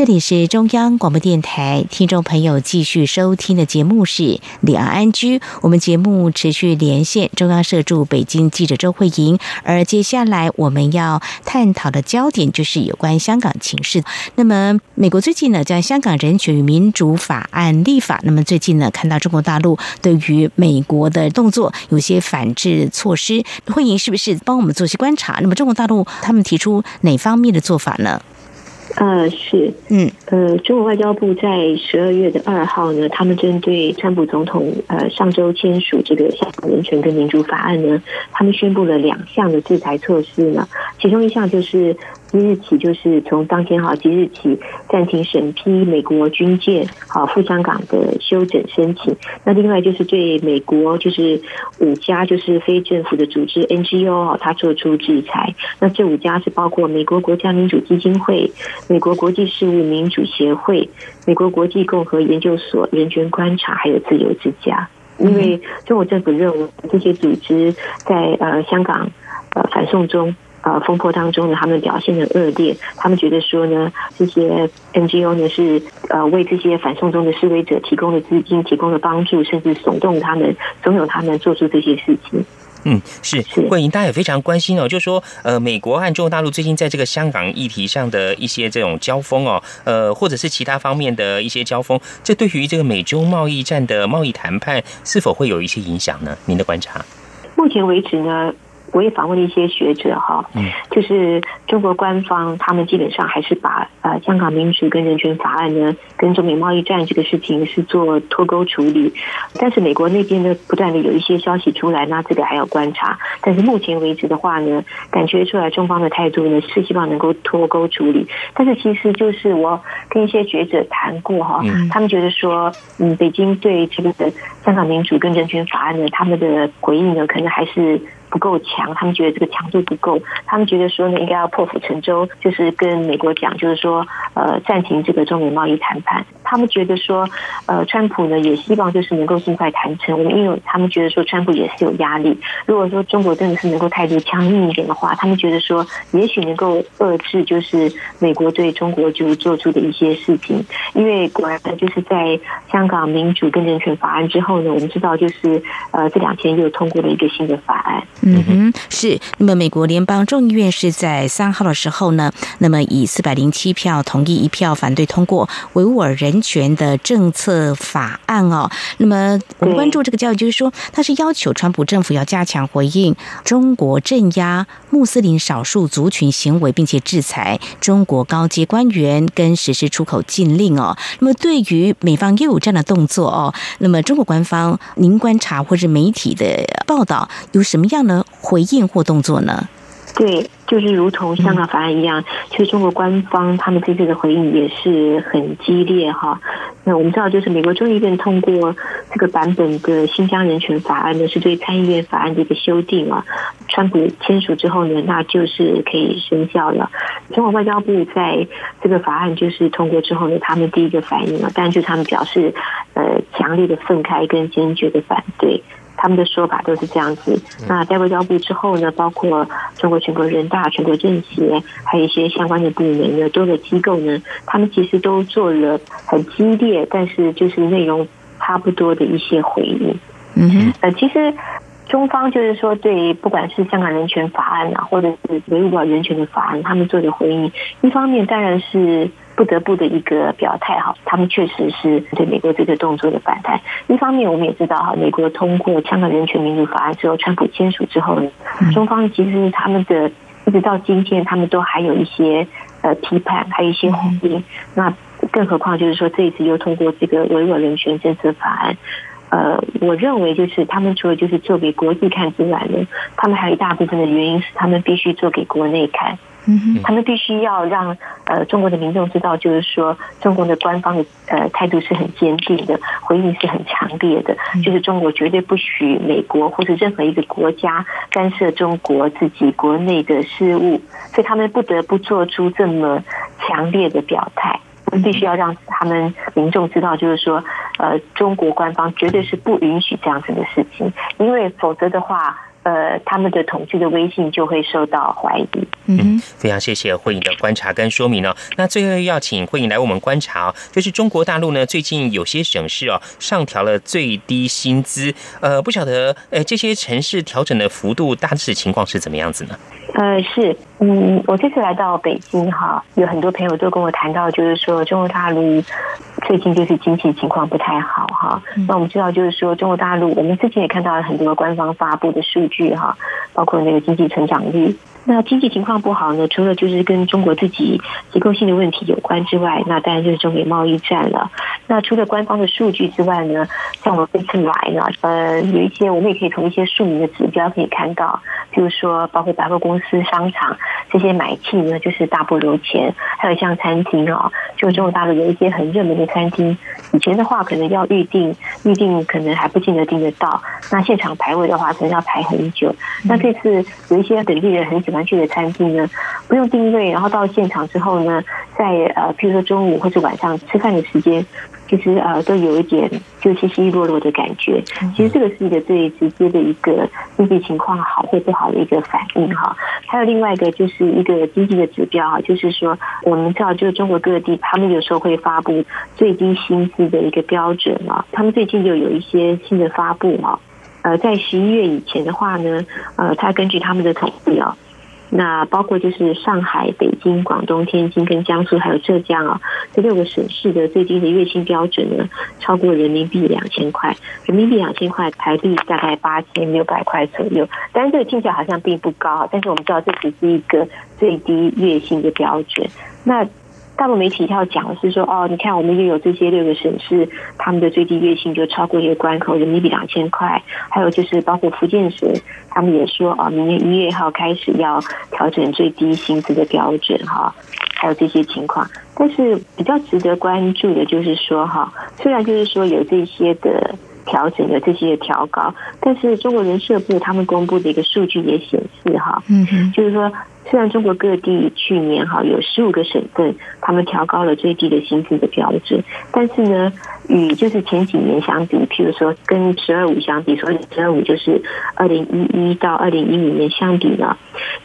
这里是中央广播电台，听众朋友继续收听的节目是《两岸安居》。我们节目持续连线中央社驻北京记者周慧莹，而接下来我们要探讨的焦点就是有关香港情势。那么，美国最近呢将香港人权与民主法案立法，那么最近呢看到中国大陆对于美国的动作有些反制措施，慧莹是不是帮我们做些观察？那么中国大陆他们提出哪方面的做法呢？呃，是，嗯，呃，中国外交部在十二月的二号呢，他们针对川普总统呃上周签署这个香港人权跟民主法案呢，他们宣布了两项的制裁措施呢，其中一项就是即日起，就是从当天哈即日起暂停审批美国军舰好赴香港的休整申请，那另外就是对美国就是五家就是非政府的组织 NGO 啊，它做出制裁，那这五家是包括美国国家民主基金会。美国国际事务民主协会、美国国际共和研究所、人权观察，还有自由之家。因为中国政府认为这些组织在呃香港呃反送中呃风波当中呢，他们表现的恶劣，他们觉得说呢，这些 NGO 呢是呃为这些反送中的示威者提供了资金、提供了帮助，甚至耸动他们、怂恿他们做出这些事情。嗯，是桂莹，大家也非常关心哦，就是说，呃，美国和中国大陆最近在这个香港议题上的一些这种交锋哦，呃，或者是其他方面的一些交锋，这对于这个美洲贸易战的贸易谈判是否会有一些影响呢？您的观察？目前为止呢？我也访问了一些学者哈，嗯就是中国官方他们基本上还是把呃香港民主跟人权法案呢跟中美贸易战这个事情是做脱钩处理，但是美国那边呢不断的有一些消息出来，那这个还要观察。但是目前为止的话呢，感觉出来中方的态度呢是希望能够脱钩处理。但是其实就是我跟一些学者谈过哈，他们觉得说，嗯，北京对这个香港民主跟人权法案呢，他们的回应呢可能还是。不够强，他们觉得这个强度不够，他们觉得说呢，应该要破釜沉舟，就是跟美国讲，就是说，呃，暂停这个中美贸易谈判。他们觉得说，呃，川普呢也希望就是能够尽快谈成，我们因为他们觉得说，川普也是有压力。如果说中国真的是能够态度强硬一点的话，他们觉得说，也许能够遏制就是美国对中国就做出的一些事情。因为果然呢，就是在香港民主跟人权法案之后呢，我们知道就是呃这两天又通过了一个新的法案。嗯哼，是。那么，美国联邦众议院是在三号的时候呢，那么以四百零七票同意，一票反对通过维吾尔人权的政策法案哦。那么，我们关注这个教育，就是说，它是要求川普政府要加强回应中国镇压穆斯林少数族群行为，并且制裁中国高阶官员跟实施出口禁令哦。那么，对于美方又有这样的动作哦，那么中国官方，您观察或者媒体的报道有什么样的？回应或动作呢？对，就是如同香港法案一样，其实中国官方他们这次的回应也是很激烈哈。那我们知道，就是美国众议院通过这个版本的新疆人权法案呢，是对参议院法案的一个修订啊。川普签署之后呢，那就是可以生效了。中国外交部在这个法案就是通过之后呢，他们第一个反应啊，当然就是他们表示呃强烈的愤慨跟坚决的反对。他们的说法都是这样子。那在外交部之后呢，包括中国全国人大、全国政协，还有一些相关的部门呢，多个机构呢，他们其实都做了很激烈，但是就是内容差不多的一些回应。嗯哼，呃，其实。中方就是说，对不管是香港人权法案啊，或者是维护人权的法案，他们做的回应，一方面当然是不得不的一个表态哈，他们确实是对美国这个动作的反弹。一方面我们也知道哈，美国通过香港人权民主法案之后，川普签署之后呢，中方其实他们的一直到今天，他们都还有一些呃批判，还有一些回应。那更何况就是说，这一次又通过这个维护人权政策法案。呃，我认为就是他们除了就是做给国际看之外呢，他们还有一大部分的原因是他们必须做给国内看。嗯他们必须要让呃中国的民众知道，就是说中国的官方的呃态度是很坚定的，回应是很强烈的，就是中国绝对不许美国或者任何一个国家干涉中国自己国内的事务，所以他们不得不做出这么强烈的表态。必须要让他们民众知道，就是说，呃，中国官方绝对是不允许这样子的事情，因为否则的话，呃，他们的统治的威信就会受到怀疑。嗯，非常谢谢慧颖的观察跟说明哦。那最后要请慧颖来我们观察哦，就是中国大陆呢，最近有些省市哦上调了最低薪资，呃，不晓得，呃，这些城市调整的幅度大致情况是怎么样子呢？呃，是，嗯，我这次来到北京哈，有很多朋友都跟我谈到，就是说中国大陆最近就是经济情况不太好哈。那我们知道，就是说中国大陆，我们之前也看到了很多官方发布的数据哈，包括那个经济成长率。那经济情况不好呢，除了就是跟中国自己结构性的问题有关之外，那当然就是中美贸易战了。那除了官方的数据之外呢，像我们这次来呢，呃，有一些我们也可以从一些庶民的指标可以看到，比如说包括百货公司、商场这些买气呢，就是大不如前。还有像餐厅哦，就中国大陆有一些很热门的餐厅，以前的话可能要预定，预定可能还不见得订得到。那现场排位的话，可能要排很久。那这次有一些本地人很久喜欢去的餐厅呢，不用定位，然后到现场之后呢，在呃，譬如说中午或者晚上吃饭的时间。其实呃，都有一点就稀稀落落的感觉。其实这个是一个最直接的一个经济情况好或不好的一个反应哈。还有另外一个就是一个经济的指标啊，就是说我们知道，就是中国各地他们有时候会发布最低薪资的一个标准啊。他们最近就有一些新的发布啊。呃，在十一月以前的话呢，呃，他根据他们的统计啊。那包括就是上海、北京、广东、天津跟江苏，还有浙江啊，这六个省市的最低的月薪标准呢，超过人民币两千块，人民币两千块，台币大概八千六百块左右。当然，这个听起来好像并不高，但是我们知道这只是一个最低月薪的标准。那大陆媒体要讲的是说，哦，你看我们又有这些六个省市，他们的最低月薪就超过一个关口，人民币两千块。还有就是包括福建省，他们也说，哦，明年一月一号开始要调整最低薪资的标准，哈，还有这些情况。但是比较值得关注的就是说，哈，虽然就是说有这些的调整的这些调高，但是中国人社部他们公布的一个数据也显示，哈，嗯，就是说。虽然中国各地去年哈有十五个省份，他们调高了最低的薪资的标准，但是呢，与就是前几年相比，譬如说跟“十二五”相比，所以“十二五”就是二零一一到二零一五年相比呢，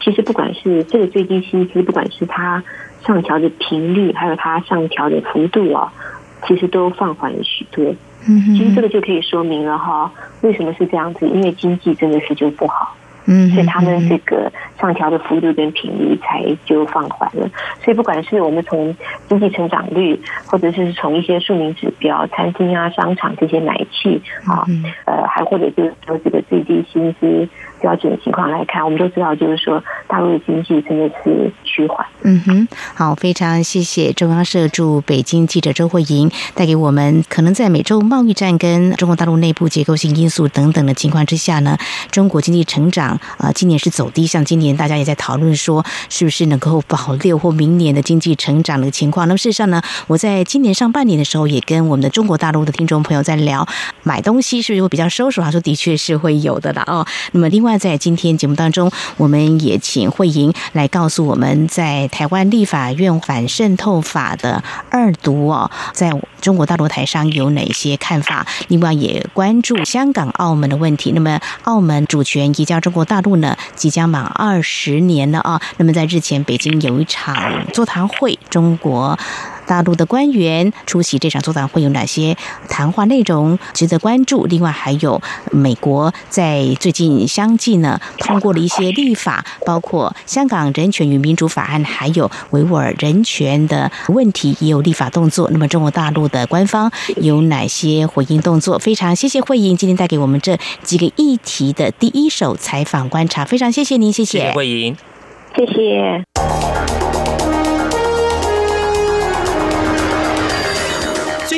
其实不管是这个最低薪资，不管是它上调的频率，还有它上调的幅度啊，其实都放缓了许多。嗯，其实这个就可以说明了哈，为什么是这样子？因为经济真的是就不好。嗯，所以他们这个上调的幅度跟频率才就放缓了。所以不管是我们从经济成长率，或者是从一些庶民指标，餐厅啊、商场这些买气啊，呃，还或者就是说这个最低薪资标准的情况来看，我们都知道，就是说大陆的经济真的是趋缓。嗯哼，好，非常谢谢中央社驻北京记者周慧莹带给我们，可能在美洲贸易战跟中国大陆内部结构性因素等等的情况之下呢，中国经济成长。啊，今年是走低，像今年大家也在讨论说，是不是能够保六或明年的经济成长的情况？那么事实上呢，我在今年上半年的时候，也跟我们的中国大陆的听众朋友在聊，买东西是不是会比较收手？他说的确是会有的啦。哦，那么另外在今天节目当中，我们也请慧莹来告诉我们在台湾立法院反渗透法的二读哦，在中国大陆台商有哪些看法？另外也关注香港、澳门的问题。那么，澳门主权移交中国大陆呢，即将满二十年了啊。那么，在日前北京有一场座谈会，中国。大陆的官员出席这场座谈会有哪些谈话内容值得关注？另外，还有美国在最近相继呢通过了一些立法，包括香港人权与民主法案，还有维吾尔人权的问题也有立法动作。那么，中国大陆的官方有哪些回应动作？非常谢谢慧莹今天带给我们这几个议题的第一手采访观察，非常谢谢您，谢谢慧莹，谢谢。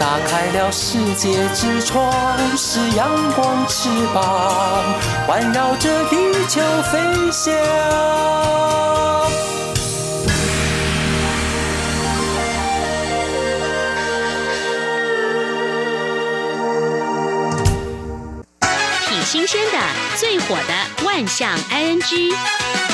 打开了世界之窗，是阳光翅膀，环绕着地球飞翔。挺新鲜的，最火的万象 ING。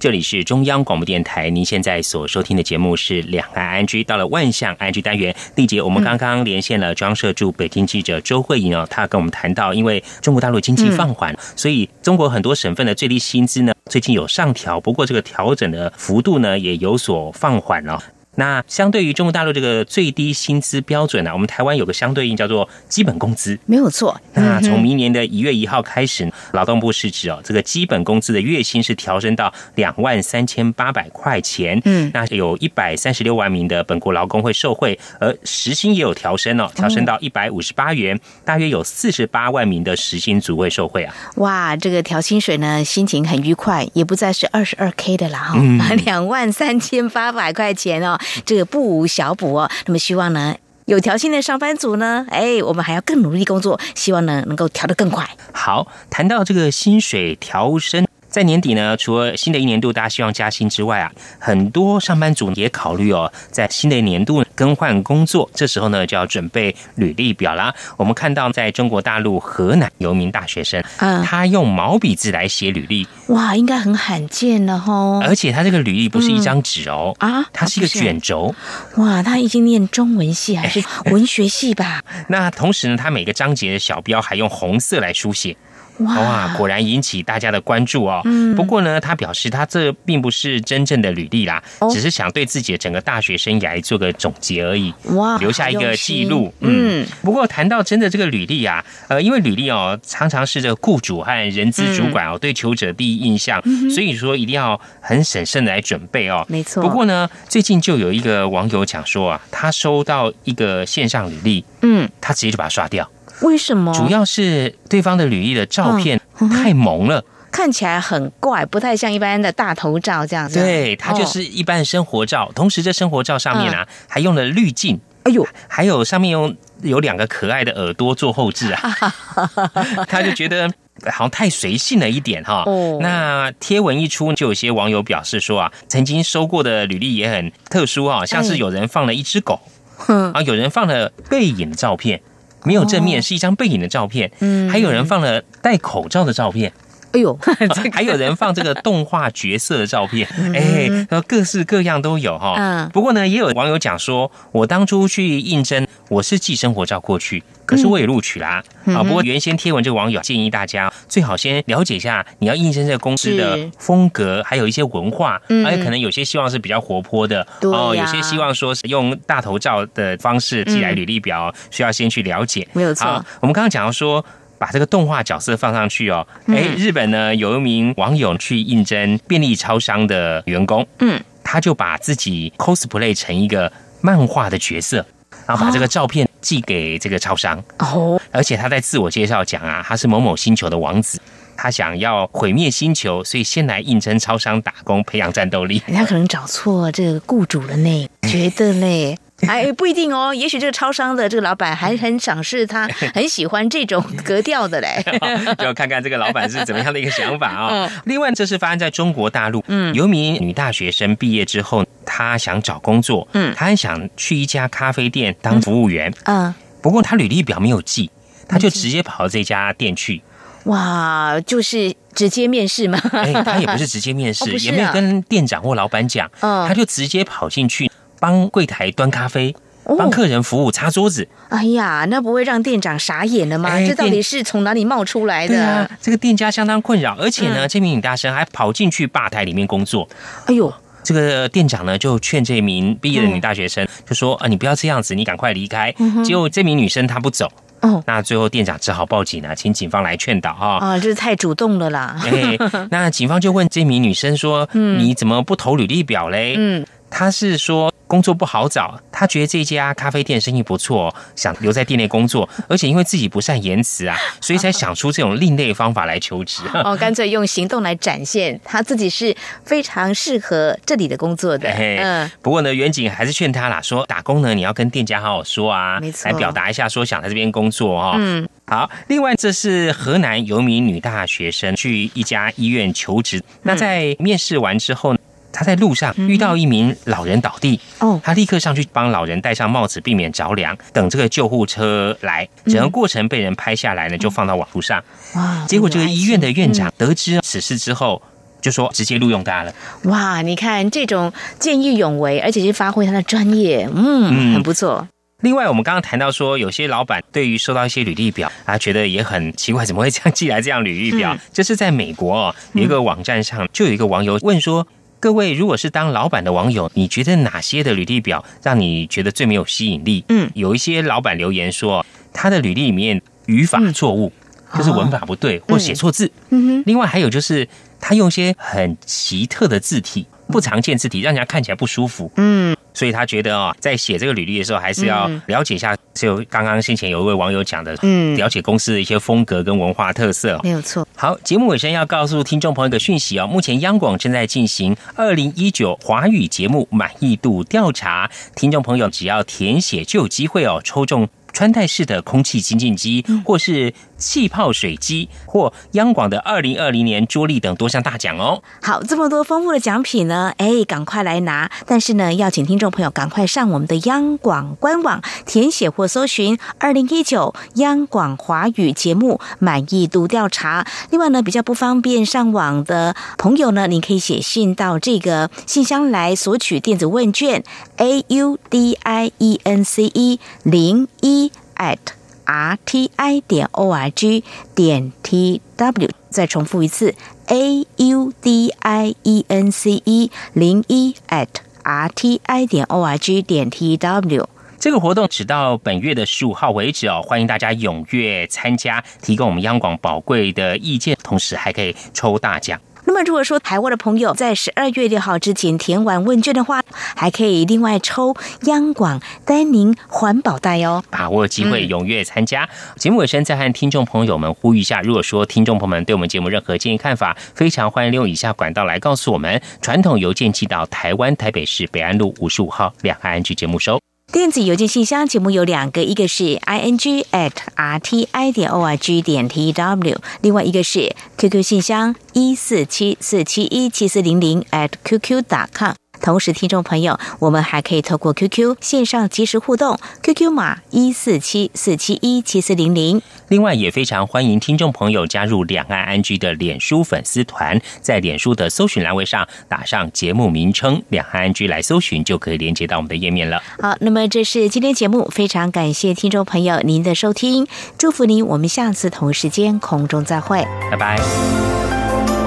这里是中央广播电台，您现在所收听的节目是两岸安居。到了万象安居单元，丽姐，我们刚刚连线了装设驻北京记者周慧颖哦，她跟我们谈到，因为中国大陆经济放缓，所以中国很多省份的最低薪资呢，最近有上调，不过这个调整的幅度呢，也有所放缓了。那相对于中国大陆这个最低薪资标准呢，我们台湾有个相对应叫做基本工资，没有错。那从明年的一月一号开始，劳动部是指哦，这个基本工资的月薪是调升到两万三千八百块钱。嗯，那有一百三十六万名的本国劳工会受惠，而时薪也有调升哦，调升到一百五十八元，大约有四十八万名的时薪族会受惠啊。哇，这个调薪水呢，心情很愉快，也不再是二十二 K 的了哈，两万三千八百块钱哦。这个不无小补哦。那么希望呢，有条件的上班族呢，哎，我们还要更努力工作，希望呢能够调得更快。好，谈到这个薪水调升。在年底呢，除了新的一年度大家希望加薪之外啊，很多上班族也考虑哦，在新的一年度更换工作，这时候呢就要准备履历表啦。我们看到在中国大陆河南有一名大学生，嗯，他用毛笔字来写履历，哇，应该很罕见了哈。而且他这个履历不是一张纸哦，啊，它是一个卷轴。哇，他已经念中文系还是 文学系吧？那同时呢，他每个章节的小标还用红色来书写。哇，果然引起大家的关注哦。嗯，不过呢，他表示他这并不是真正的履历啦，只是想对自己的整个大学生涯做个总结而已。哇，留下一个记录。嗯，不过谈到真的这个履历啊，呃，因为履历哦，常常是这个雇主和人资主管哦对求者第一印象，所以说一定要很审慎的来准备哦。没错。不过呢，最近就有一个网友讲说啊，他收到一个线上履历，嗯，他直接就把它刷掉。为什么？主要是对方的履历的照片太萌了，看起来很怪，不太像一般的大头照这样子。对，它就是一般的生活照。同时，这生活照上面啊，还用了滤镜。哎呦，还有上面用有两个可爱的耳朵做后置啊，他就觉得好像太随性了一点哈。那贴文一出，就有些网友表示说啊，曾经收过的履历也很特殊啊，像是有人放了一只狗，啊，有人放了背影照片。没有正面，是一张背影的照片。嗯，还有人放了戴口罩的照片。哎呦，还有人放这个动画角色的照片。哎，各式各样都有哈。嗯，不过呢，也有网友讲说，我当初去应征，我是寄生活照过去，可是我也录取啦。啊，不过原先贴文这个网友建议大家最好先了解一下你要应征这个公司的风格，还有一些文化，而且可能有些希望是比较活泼的。哦，有些希望说是用大头照的方式寄来履历表，需要先去了解。没有错，我们刚刚讲到说把这个动画角色放上去哦，哎，日本呢有一名网友去应征便利超商的员工，嗯，他就把自己 cosplay 成一个漫画的角色。然后把这个照片寄给这个超商哦，而且他在自我介绍讲啊，他是某某星球的王子，他想要毁灭星球，所以先来应征超商打工，培养战斗力。人家可能找错这个雇主了呢，觉得呢。哎，不一定哦，也许这个超商的这个老板还 很赏识他，很喜欢这种格调的嘞。要看看这个老板是怎么样的一个想法啊。另外，这是发生在中国大陆，嗯，有一名女大学生毕业之后，她想找工作，嗯，她很想去一家咖啡店当服务员，嗯，不过她履历表没有寄，她就直接跑到这家店去。哇，就是直接面试吗？哎，她也不是直接面试，也没有跟店长或老板讲，嗯，她就直接跑进去。帮柜台端咖啡，帮客人服务擦桌子。哎呀，那不会让店长傻眼了吗？这到底是从哪里冒出来的？这个店家相当困扰，而且呢，这名女大生还跑进去吧台里面工作。哎呦，这个店长呢就劝这名毕业的女大学生，就说啊，你不要这样子，你赶快离开。结果这名女生她不走，哦，那最后店长只好报警了，请警方来劝导哈。啊，这是太主动了啦。那警方就问这名女生说，嗯，你怎么不投履历表嘞？嗯，她是说。工作不好找，他觉得这家咖啡店生意不错，想留在店内工作，而且因为自己不善言辞啊，所以才想出这种另类方法来求职。哦，干脆用行动来展现他自己是非常适合这里的工作的。嗯，不过呢，远景还是劝他啦，说打工呢，你要跟店家好好说啊，没错，来表达一下说想在这边工作哦。嗯，好。另外，这是河南有名女大学生去一家医院求职，那在面试完之后。他在路上遇到一名老人倒地，哦，他立刻上去帮老人戴上帽子，避免着凉。等这个救护车来，整个过程被人拍下来呢，就放到网络上。哇！结果这个医院的院长得知此事之后，就说直接录用他了。哇！你看这种见义勇为，而且是发挥他的专业，嗯，很不错。另外，我们刚刚谈到说，有些老板对于收到一些履历表啊，觉得也很奇怪，怎么会这样寄来这样履历表？这是在美国哦有一个网站上，就有一个网友问说。各位，如果是当老板的网友，你觉得哪些的履历表让你觉得最没有吸引力？嗯，有一些老板留言说，他的履历里面语法错误，就是文法不对或写错字。嗯哼。另外还有就是他用一些很奇特的字体，不常见字体，让人家看起来不舒服。嗯。所以他觉得啊，在写这个履历的时候，还是要了解一下，就刚刚先前有一位网友讲的，嗯，了解公司的一些风格跟文化特色，没有错。好，节目尾声要告诉听众朋友一个讯息哦，目前央广正在进行二零一九华语节目满意度调查，听众朋友只要填写就有机会哦，抽中。穿戴式的空气清净机，或是气泡水机，或央广的二零二零年桌历等多项大奖哦。好，这么多丰富的奖品呢，哎，赶快来拿！但是呢，要请听众朋友赶快上我们的央广官网填写或搜寻二零一九央广华语节目满意度调查。另外呢，比较不方便上网的朋友呢，你可以写信到这个信箱来索取电子问卷 a u d i e n c e 零一。at r t i 点 o r g 点 t w，再重复一次 a u d i e n c e 零一 at r t i 点 o r g 点 t w。这个活动只到本月的十五号为止哦，欢迎大家踊跃参加，提供我们央广宝贵的意见，同时还可以抽大奖。那么，如果说台湾的朋友在十二月六号之前填完问卷的话，还可以另外抽央广丹宁环保袋哦。把握机会，踊跃参加。节目尾声再和听众朋友们呼吁一下：如果说听众朋友们对我们节目任何建议看法，非常欢迎利用以下管道来告诉我们。传统邮件寄到台湾台北市北安路五十五号两岸局节目收。电子邮件信箱节目有两个，一个是 i n g at r t i 点 o r g 点 t w，另外一个是 QQ 信箱一四七四七一七四零零 at qq. dot com。同时，听众朋友，我们还可以透过 QQ 线上及时互动，QQ 码一四七四七一七四零零。另外，也非常欢迎听众朋友加入两岸安居的脸书粉丝团，在脸书的搜寻栏位上打上节目名称“两岸安居”来搜寻，就可以连接到我们的页面了。好，那么这是今天节目，非常感谢听众朋友您的收听，祝福您，我们下次同时间空中再会，拜拜。